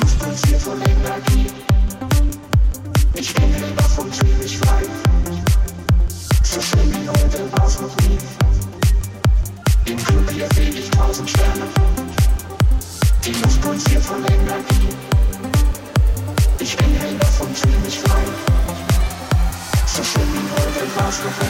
Pulsiert voll Energie. Ich bin hellwach und fühl frei. So schön wie heute war's noch nie. Im Club hier seh ich tausend Sterne. Die Luft pulsiert voll Energie. Ich bin hellwach und fühl frei. So schön wie heute war's noch nie.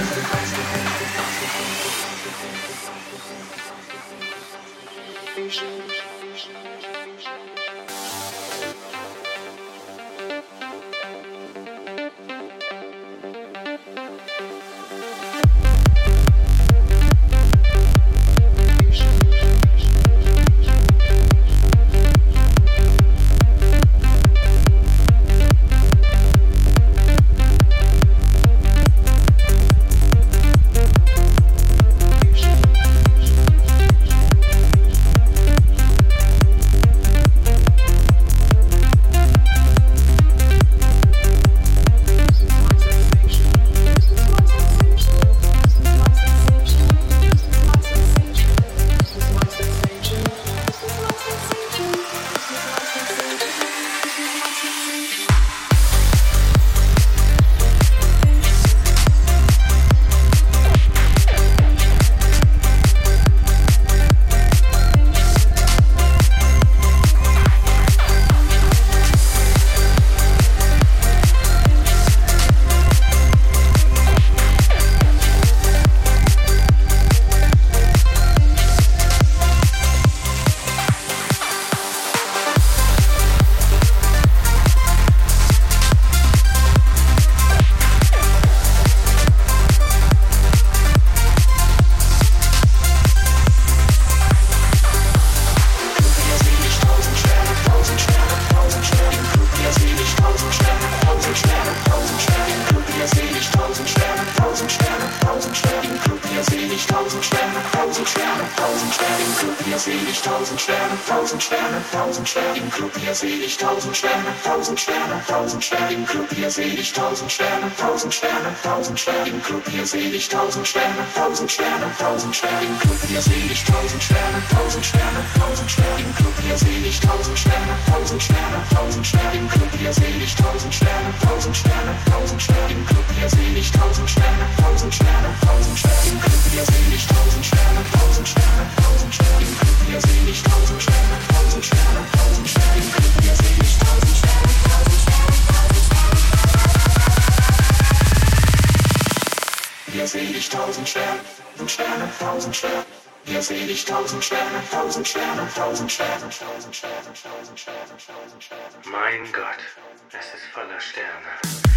Seh ich tausend Sterne, tausend Sterne, tausend Sterne. Im Club hier seh ich tausend Sterne, tausend Sterne, tausend Sterne. Im Club hier seh ich tausend Sterne, tausend Sterne, tausend Sterne. Im Club hier seh ich tausend Sterne, Mein Gott, es ist voller Sterne.